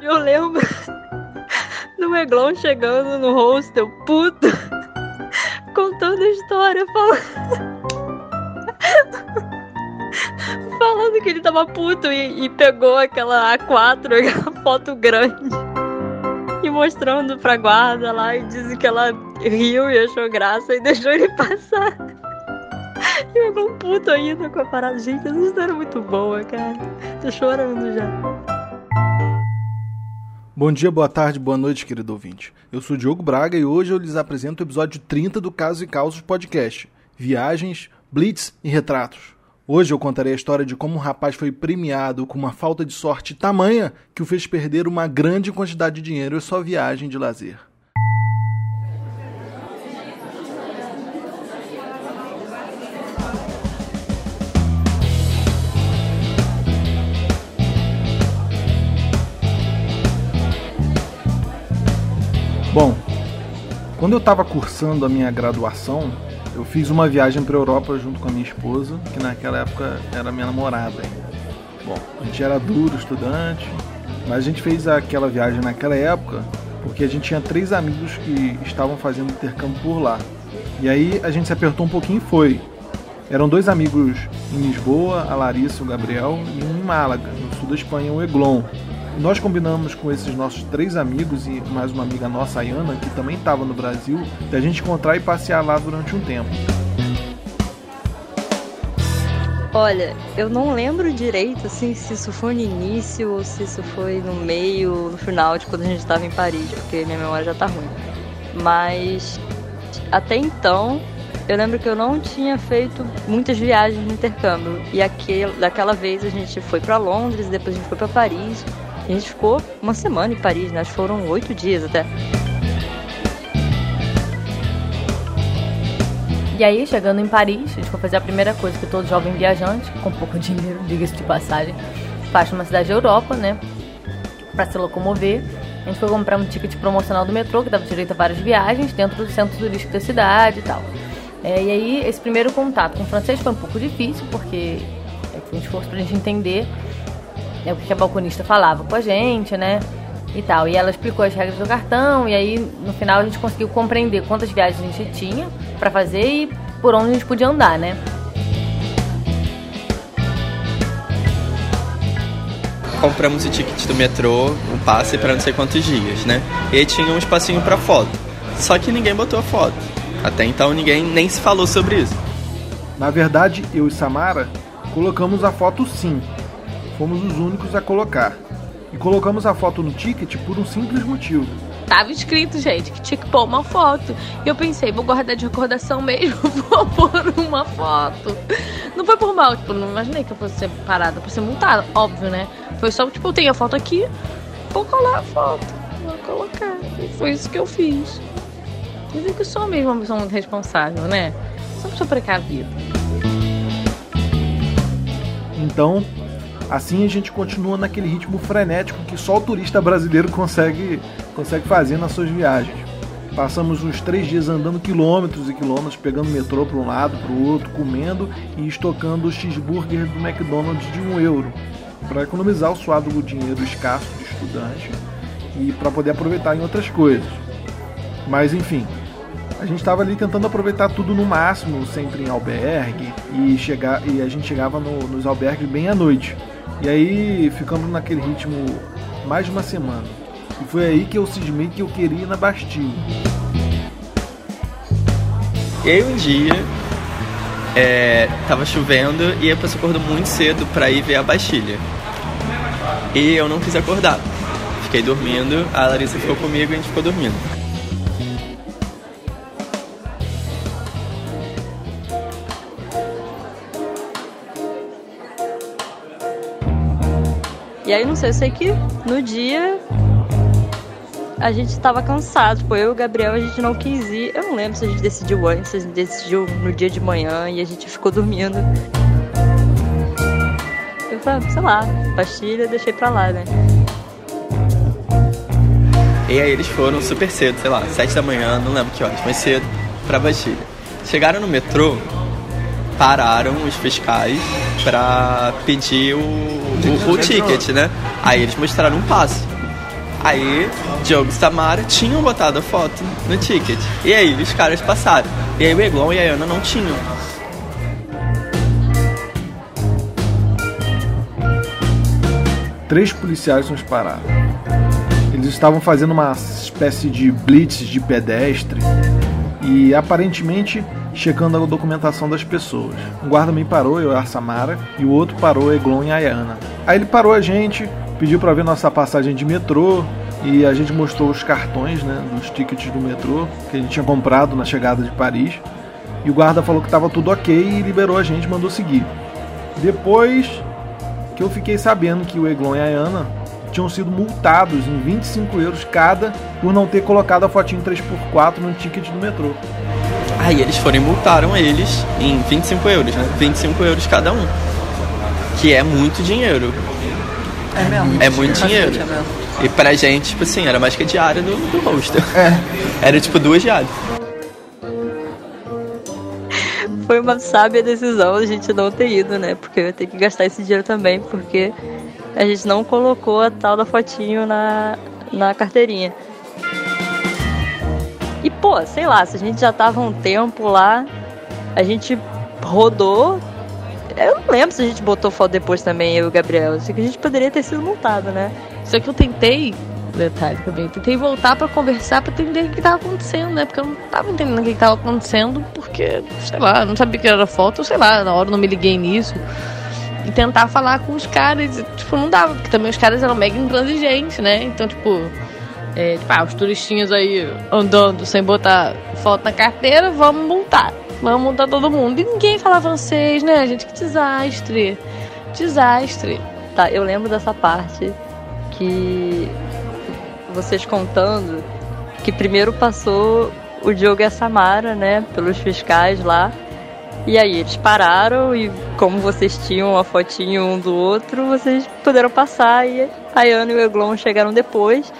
Eu lembro do Eglon chegando no hostel, puto, contando a história, falando. falando que ele tava puto e, e pegou aquela A4, aquela foto grande, e mostrando pra guarda lá e disse que ela riu e achou graça e deixou ele passar. E eu um puto ainda com a parada. Gente, essa história é muito boa, cara. Tô chorando já. Bom dia, boa tarde, boa noite, querido ouvinte. Eu sou o Diogo Braga e hoje eu lhes apresento o episódio 30 do Casos e Causos Podcast: Viagens, Blitz e Retratos. Hoje eu contarei a história de como um rapaz foi premiado com uma falta de sorte tamanha que o fez perder uma grande quantidade de dinheiro em sua viagem de lazer. Quando eu estava cursando a minha graduação, eu fiz uma viagem para a Europa junto com a minha esposa, que naquela época era minha namorada. Bom, a gente era duro estudante, mas a gente fez aquela viagem naquela época porque a gente tinha três amigos que estavam fazendo intercâmbio por lá. E aí a gente se apertou um pouquinho e foi. Eram dois amigos em Lisboa, a Larissa o Gabriel, e um em Málaga, no sul da Espanha, o Eglon. Nós combinamos com esses nossos três amigos e mais uma amiga nossa, a Ayana, que também estava no Brasil, de a gente encontrar e passear lá durante um tempo. Olha, eu não lembro direito assim se isso foi no início ou se isso foi no meio, no final, de quando a gente estava em Paris, porque minha memória já tá ruim. Mas até então, eu lembro que eu não tinha feito muitas viagens no intercâmbio. E aquele, daquela vez a gente foi para Londres, depois a gente foi para Paris. A gente ficou uma semana em Paris, né? Foram oito dias até. E aí, chegando em Paris, a gente foi fazer a primeira coisa que todo jovem viajante, com pouco dinheiro, diga-se de passagem, faz numa cidade da Europa, né? Pra se locomover. A gente foi comprar um ticket promocional do metrô, que dava direito a várias viagens dentro do centro turístico da cidade e tal. É, e aí, esse primeiro contato com o francês foi um pouco difícil, porque é, foi um esforço pra gente entender é o que a balconista falava com a gente, né? E tal. E ela explicou as regras do cartão, e aí no final a gente conseguiu compreender quantas viagens a gente tinha para fazer e por onde a gente podia andar, né? Compramos o ticket do metrô, o passe para não sei quantos dias, né? E aí tinha um espacinho para foto. Só que ninguém botou a foto. Até então ninguém nem se falou sobre isso. Na verdade, eu e Samara colocamos a foto sim, fomos os únicos a colocar. E colocamos a foto no ticket por um simples motivo. Tava escrito, gente, que tinha que pôr uma foto. E eu pensei, vou guardar de recordação mesmo, vou pôr uma foto. Não foi por mal, tipo, não imaginei que eu fosse ser parada por ser multada, óbvio, né? Foi só, tipo, eu tenho a foto aqui, vou colar a foto, vou colocar. E foi isso que eu fiz. Dizem que eu sou mesmo uma pessoa muito responsável, né? Sou uma pessoa precavida. Então, Assim a gente continua naquele ritmo frenético que só o turista brasileiro consegue, consegue fazer nas suas viagens. Passamos uns três dias andando quilômetros e quilômetros, pegando metrô para um lado, para o outro, comendo e estocando o cheeseburger do McDonald's de um euro, para economizar o suado dinheiro escasso de estudante e para poder aproveitar em outras coisas. Mas enfim, a gente estava ali tentando aproveitar tudo no máximo, sempre em albergue, e, chegar, e a gente chegava no, nos albergues bem à noite. E aí ficamos naquele ritmo mais de uma semana. E foi aí que eu cismei que eu queria ir na Bastilha. E aí um dia é, tava chovendo e a pessoa acordou muito cedo para ir ver a Bastilha. E eu não quis acordar. Fiquei dormindo, a Larissa ficou comigo e a gente ficou dormindo. E aí, não sei, eu sei que no dia a gente estava cansado. Tipo, eu e o Gabriel, a gente não quis ir. Eu não lembro se a gente decidiu antes, se a gente decidiu no dia de manhã e a gente ficou dormindo. Eu falei, sei lá, pastilha, deixei pra lá, né? E aí eles foram super cedo, sei lá, sete da manhã, não lembro que horas, mas cedo, pra Bastilha. Chegaram no metrô, pararam os fiscais pra pedir o, o, o ticket, né? Aí eles mostraram um passe. Aí, Diogo e Samara tinham botado a foto no ticket. E aí, os caras passaram. E aí, o Eglon e a Ana não tinham. Três policiais nos pararam. Eles estavam fazendo uma espécie de blitz de pedestre e aparentemente checando a documentação das pessoas. Um guarda me parou, eu e a Samara, e o outro parou Eglon e a Ayana. Aí ele parou a gente, pediu para ver nossa passagem de metrô e a gente mostrou os cartões, né, dos tickets do metrô que a gente tinha comprado na chegada de Paris. E o guarda falou que estava tudo ok e liberou a gente, mandou seguir. Depois que eu fiquei sabendo que o Eglon e a Ayana tinham sido multados em 25 euros cada por não ter colocado a fotinho 3x4 no ticket do metrô. Aí eles foram e multaram eles em 25 euros, né? 25 euros cada um. Que é muito dinheiro. É mesmo? É muito dinheiro. É mesmo. E pra gente, tipo assim, era mais que a diária do, do hostel. É. Era tipo duas diárias. Foi uma sábia decisão a gente não ter ido, né? Porque eu ia ter que gastar esse dinheiro também, porque a gente não colocou a tal da fotinho na, na carteirinha. Pô, sei lá, se a gente já tava um tempo lá, a gente rodou. Eu não lembro se a gente botou foto depois também, eu e o Gabriel. Sei que a gente poderia ter sido multado, né? Só que eu tentei, detalhe também, tentei voltar pra conversar pra entender o que tava acontecendo, né? Porque eu não tava entendendo o que tava acontecendo, porque, sei lá, não sabia que era foto, sei lá, na hora não me liguei nisso. E tentar falar com os caras, tipo, não dava, porque também os caras eram mega intransigentes, né? Então, tipo, é, tipo, ah, os turistinhas aí andando sem botar foto na carteira, vamos multar. Vamos multar todo mundo. E ninguém fala francês, né, gente? Que desastre. Desastre. Tá, eu lembro dessa parte que vocês contando que primeiro passou o Diogo e a Samara, né, pelos fiscais lá. E aí eles pararam e como vocês tinham a fotinho um do outro, vocês puderam passar e a Ana e o Eglon chegaram depois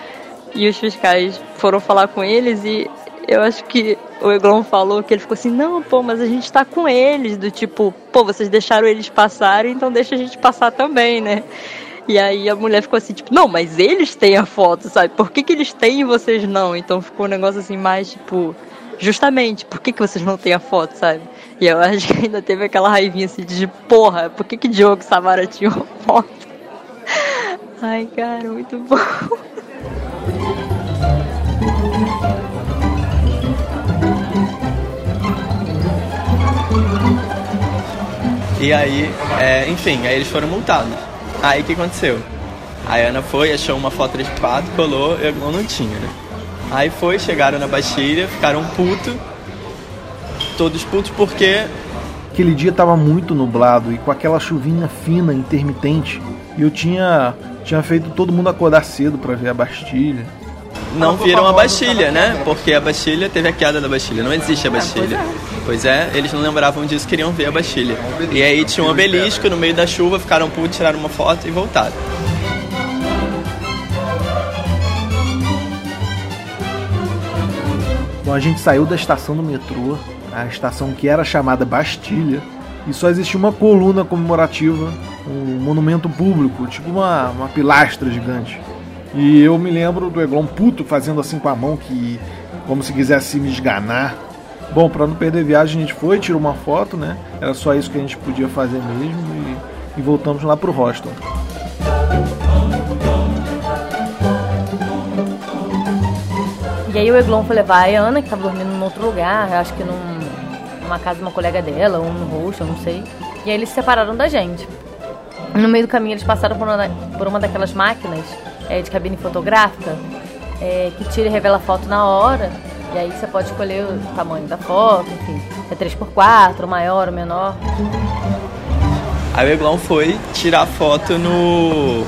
e os fiscais foram falar com eles e eu acho que o Eglon falou que ele ficou assim, não, pô, mas a gente tá com eles, do tipo, pô, vocês deixaram eles passarem, então deixa a gente passar também, né? E aí a mulher ficou assim, tipo, não, mas eles têm a foto, sabe? Por que, que eles têm e vocês não? Então ficou um negócio assim mais, tipo, justamente, por que, que vocês não têm a foto, sabe? E eu acho que ainda teve aquela raivinha assim de, porra, por que que Diogo Samara tinham a foto? Ai, cara, muito bom. E aí, é, enfim, aí eles foram multados. Aí o que aconteceu? A Ana foi, achou uma foto de quatro, colou, eu não tinha, né? Aí foi, chegaram na Bastilha, ficaram putos. Todos putos porque Aquele dia tava muito nublado e com aquela chuvinha fina, intermitente. E eu tinha, tinha feito todo mundo acordar cedo para ver a Bastilha. Não viram a Bastilha, né? Porque a Bastilha teve a queda da Bastilha, não existe a Bastilha. Pois é, eles não lembravam disso, queriam ver a Bastilha. E aí tinha um obelisco no meio da chuva, ficaram putos, tiraram uma foto e voltaram. Então a gente saiu da estação do metrô, a estação que era chamada Bastilha, e só existia uma coluna comemorativa, um monumento público, tipo uma, uma pilastra gigante. E eu me lembro do Eglon puto fazendo assim com a mão, que como se quisesse me esganar. Bom, para não perder viagem, a gente foi, tirou uma foto, né? Era só isso que a gente podia fazer mesmo e, e voltamos lá pro hostel. E aí o Eglon foi levar a Ana, que tava dormindo em outro lugar, acho que num, numa casa de uma colega dela, ou no rosto, eu não sei. E aí eles se separaram da gente. No meio do caminho eles passaram por uma, por uma daquelas máquinas é, de cabine fotográfica é, que tira e revela a foto na hora. E aí você pode escolher o tamanho da foto, enfim. É 3x4, maior ou menor. Aí o Eglon foi tirar foto no.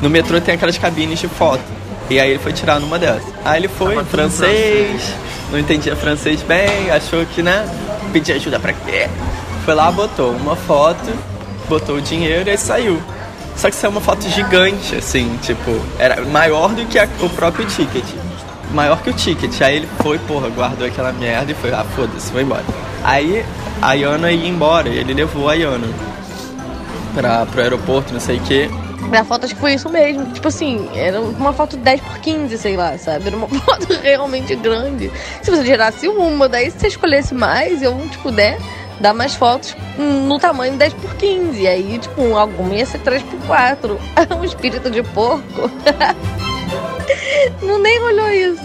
No metrô tem aquelas cabines de foto. E aí ele foi tirar numa dessas. Aí ele foi em francês, não entendia francês bem, achou que, né? Pedir ajuda pra quê? Foi lá, botou uma foto, botou o dinheiro e aí saiu. Só que saiu uma foto gigante, assim, tipo, era maior do que a- o próprio ticket. Maior que o ticket. Aí ele foi, porra, guardou aquela merda e foi, ah, foda-se, vou embora. Aí a Yana ia embora e ele levou a Yana. pra, pro aeroporto, não sei o quê. Na foto acho que foi isso mesmo. Tipo assim, era uma foto 10 por 15, sei lá, sabe? Era uma foto realmente grande. Se você tirasse uma, daí se você escolhesse mais, eu, tipo, né? Dar mais fotos no tamanho 10 por 15. E aí, tipo, alguma ia ser 3 por 4. um espírito de porco. não nem olhou isso.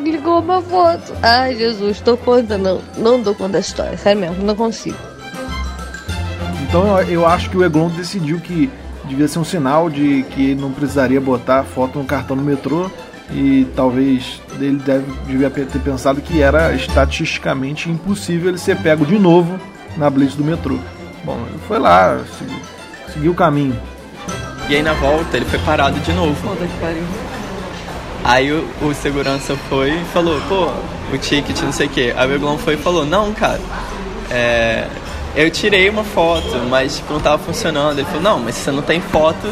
Ligou uma foto. Ai, Jesus, tô conta, não. Não dou conta da história. Sério mesmo, não consigo. Então eu acho que o Eglon decidiu que devia ser um sinal de que não precisaria botar foto no cartão no metrô e talvez ele deve, devia ter pensado que era estatisticamente impossível ele ser pego de novo na blitz do metrô. Bom, ele foi lá, seguiu, seguiu o caminho. E aí na volta ele foi parado de novo. Puta que pariu. Aí o, o segurança foi e falou, pô, o ticket, não sei o quê. Aí o Eglon foi e falou, não, cara, é, eu tirei uma foto, mas tipo, não tava funcionando. Ele falou, não, mas se você não tem foto,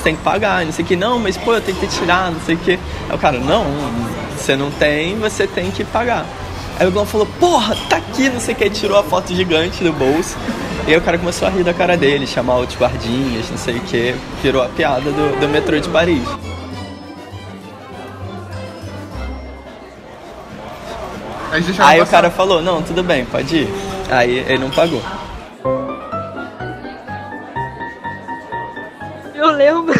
você tem que pagar, não sei o que. Não, mas pô, eu tenho que tirado, não sei o que. Aí o cara, não, você não tem, você tem que pagar. Aí o Glon falou, porra, tá aqui, não sei o que, tirou a foto gigante do bolso. E aí o cara começou a rir da cara dele, chamar outros guardinhas, não sei o que, virou a piada do, do metrô de Paris. Aí, o cara falou, não, tudo bem, pode ir. Aí ele não pagou. Lembro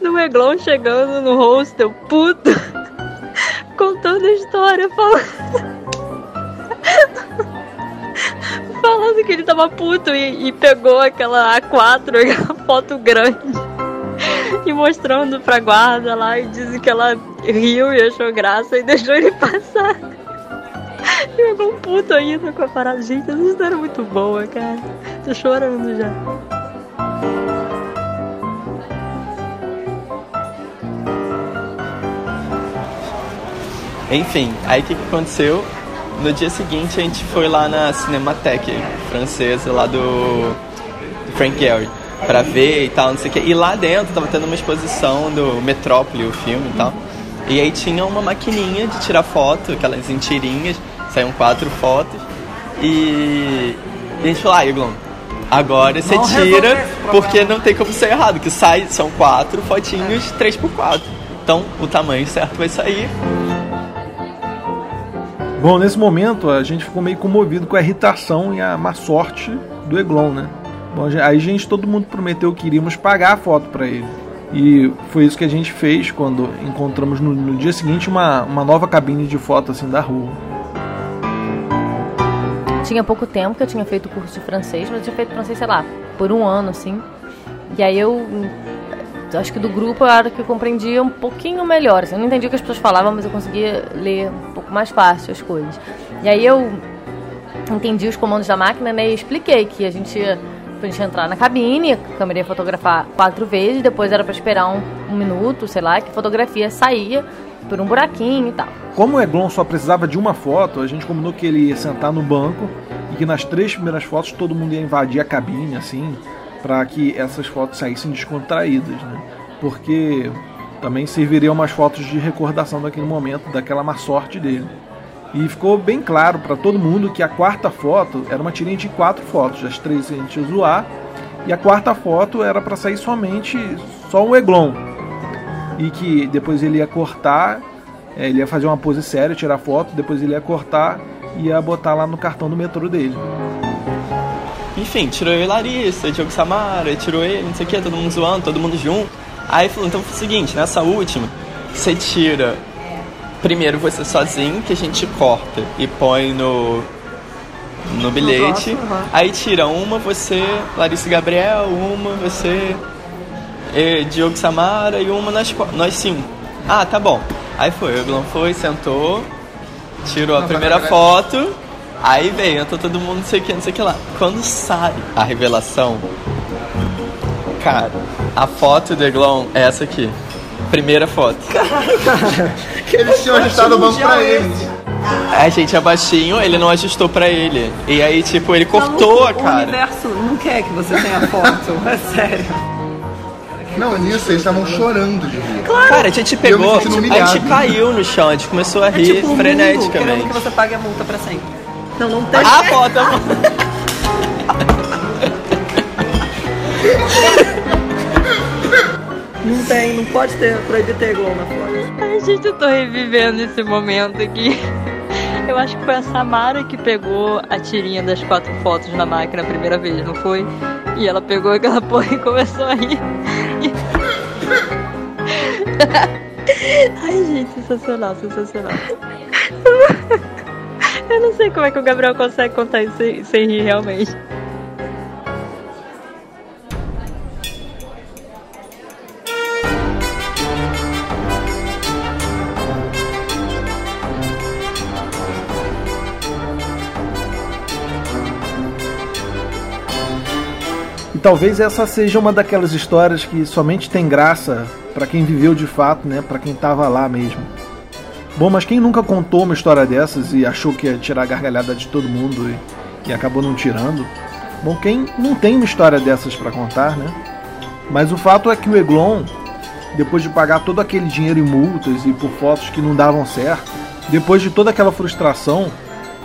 do Eglon chegando no hostel, puto, contando a história, falando. Falando que ele tava puto e, e pegou aquela A4, aquela foto grande, e mostrando pra guarda lá e disse que ela riu e achou graça e deixou ele passar. E o Eglon puto ainda com a parada. Gente, essa história é muito boa, cara. Tô chorando já. Enfim, aí o que, que aconteceu? No dia seguinte a gente foi lá na Cinematheque francesa, lá do, do Frank Gehry, pra ver e tal, não sei o que. E lá dentro tava tendo uma exposição do Metrópole, o filme e tal. E aí tinha uma maquininha de tirar foto, aquelas em tirinhas, saíam quatro fotos. E, e a gente falou, ah, Eglon, agora você tira, porque não tem como ser errado, que sai, são quatro fotinhos, três por quatro. Então o tamanho certo vai sair. Bom, nesse momento a gente ficou meio comovido com a irritação e a má sorte do Eglon, né? Bom, aí gente, todo mundo prometeu que iríamos pagar a foto para ele. E foi isso que a gente fez quando encontramos no, no dia seguinte uma, uma nova cabine de foto assim da rua. Tinha pouco tempo que eu tinha feito curso de francês, mas eu tinha feito francês, sei lá, por um ano, assim. E aí eu acho que do grupo era que eu compreendia um pouquinho melhor. Assim, eu não entendia o que as pessoas falavam, mas eu conseguia ler um pouco mais fácil as coisas. E aí eu entendi os comandos da máquina né, e expliquei que a gente ia, a gente entrar na cabine, a câmera ia fotografar quatro vezes, depois era para esperar um, um minuto, sei lá, que a fotografia saía por um buraquinho e tal. Como o Eglon só precisava de uma foto, a gente combinou que ele ia sentar no banco e que nas três primeiras fotos todo mundo ia invadir a cabine, assim, para que essas fotos saíssem descontraídas, né? Porque também serviriam umas fotos de recordação daquele momento, daquela má sorte dele. E ficou bem claro para todo mundo que a quarta foto era uma tirinha de quatro fotos, as três a gente ia zoar, e a quarta foto era para sair somente só o Eglon. E que depois ele ia cortar, é, ele ia fazer uma pose séria, tirar foto, depois ele ia cortar e ia botar lá no cartão do metrô dele. Enfim, tirou eu e Larissa, Diogo Samara, tirou ele, não sei o que, todo mundo zoando, todo mundo junto. Aí falou, então foi o seguinte, nessa última, você tira primeiro você sozinho, que a gente corta e põe no, no bilhete. Aí tira uma você, Larissa e Gabriel, uma você, e Diogo Samara e uma nós, nós cinco. Ah, tá bom. Aí foi, o Eglon foi, sentou, tirou a primeira foto, aí veio, entrou todo mundo, não sei o que, não sei o que lá. Quando sai a revelação, cara, a foto do Eglon é essa aqui. Primeira foto. Que eles tinham ajustado o banco pra ele. A gente é baixinho, ele não ajustou pra ele. E aí, tipo, ele cortou a O cara. universo não quer que você tenha foto, é sério. Não, nisso eles estavam chorando de rir. Cara, a gente pegou, a gente caiu no chão, a gente começou a É rir tipo o mundo freneticamente. que você pague a multa pra sempre. Não, não tem. A foto, Não tem, não pode ter, proibir ter Eglon na foto. Ai, gente, eu tô revivendo esse momento aqui. Eu acho que foi a Samara que pegou a tirinha das quatro fotos na máquina a primeira vez, não foi? E ela pegou aquela porra e começou a rir. Ai, gente, sensacional, sensacional. Não sei como é que o Gabriel consegue contar isso sem, sem rir realmente. Talvez essa seja uma daquelas histórias que somente tem graça para quem viveu de fato, né? Para quem tava lá mesmo. Bom, mas quem nunca contou uma história dessas e achou que ia tirar a gargalhada de todo mundo e, e acabou não tirando? Bom, quem não tem uma história dessas para contar, né? Mas o fato é que o Eglon, depois de pagar todo aquele dinheiro em multas e por fotos que não davam certo, depois de toda aquela frustração,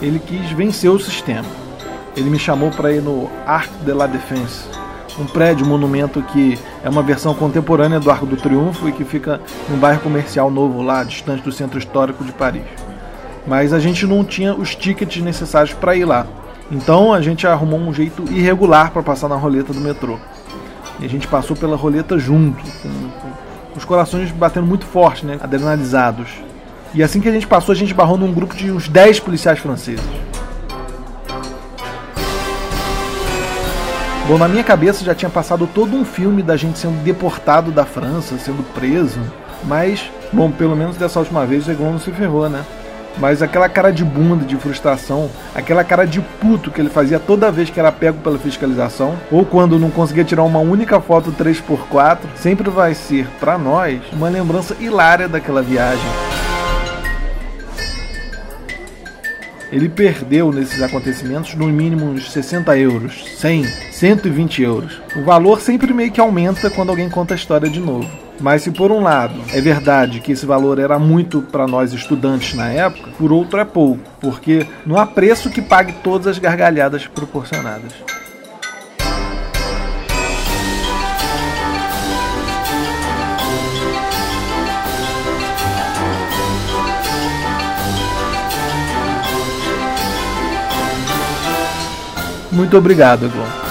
ele quis vencer o sistema. Ele me chamou para ir no Arc de la Défense, um prédio, um monumento que é uma versão contemporânea do Arco do Triunfo e que fica num bairro comercial novo lá, distante do centro histórico de Paris. Mas a gente não tinha os tickets necessários para ir lá. Então a gente arrumou um jeito irregular para passar na roleta do metrô. E a gente passou pela roleta junto, com, com os corações batendo muito forte, né, adrenalizados. E assim que a gente passou, a gente barrou num grupo de uns 10 policiais franceses. Bom, na minha cabeça já tinha passado todo um filme da gente sendo deportado da França, sendo preso. Mas, bom, pelo menos dessa última vez o Eglon não se ferrou, né? Mas aquela cara de bunda, de frustração, aquela cara de puto que ele fazia toda vez que era pego pela fiscalização, ou quando não conseguia tirar uma única foto 3x4, sempre vai ser, para nós, uma lembrança hilária daquela viagem. Ele perdeu nesses acontecimentos no mínimo uns 60 euros, 100, 120 euros. O valor sempre meio que aumenta quando alguém conta a história de novo. Mas se por um lado é verdade que esse valor era muito para nós estudantes na época, por outro é pouco, porque não há preço que pague todas as gargalhadas proporcionadas. Muito obrigado, Eglon.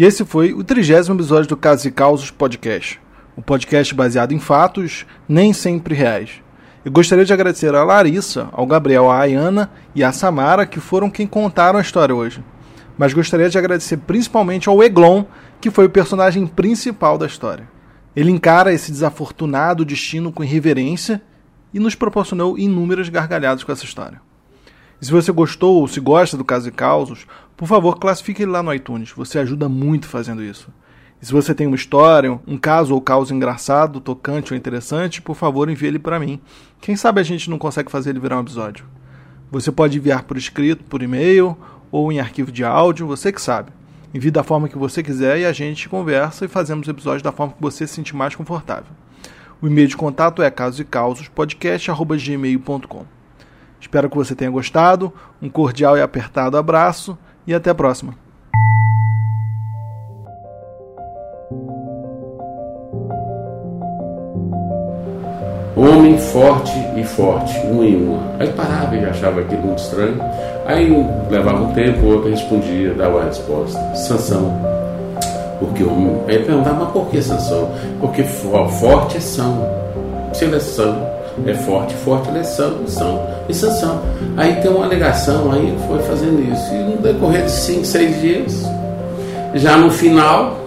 E esse foi o trigésimo episódio do Casos e Causos Podcast. Um podcast baseado em fatos, nem sempre reais. Eu gostaria de agradecer a Larissa, ao Gabriel, a Ayana e a Samara, que foram quem contaram a história hoje. Mas gostaria de agradecer principalmente ao Eglon, que foi o personagem principal da história. Ele encara esse desafortunado destino com irreverência e nos proporcionou inúmeras gargalhadas com essa história. E se você gostou ou se gosta do Caso e Causos, por favor, classifique ele lá no iTunes. Você ajuda muito fazendo isso. E se você tem uma história, um caso ou causa engraçado, tocante ou interessante, por favor, envie ele para mim. Quem sabe a gente não consegue fazer ele virar um episódio. Você pode enviar por escrito, por e-mail ou em arquivo de áudio, você que sabe. Envie da forma que você quiser e a gente conversa e fazemos o episódio da forma que você se sentir mais confortável. O e-mail de contato é casosecausospodcast.gmail.com Espero que você tenha gostado. Um cordial e apertado abraço e até a próxima. Homem forte e forte, um em uma. Aí parava e achava aquilo muito estranho. Aí levava um tempo, o outro respondia, dava a resposta. Sansão. Porque o Aí perguntava, mas por que Sansão? Porque forte é São. Se ele é São, é forte, forte ele São, São e Sansão. Aí tem uma alegação, aí foi fazendo isso. E no decorrer de cinco, seis dias, já no final,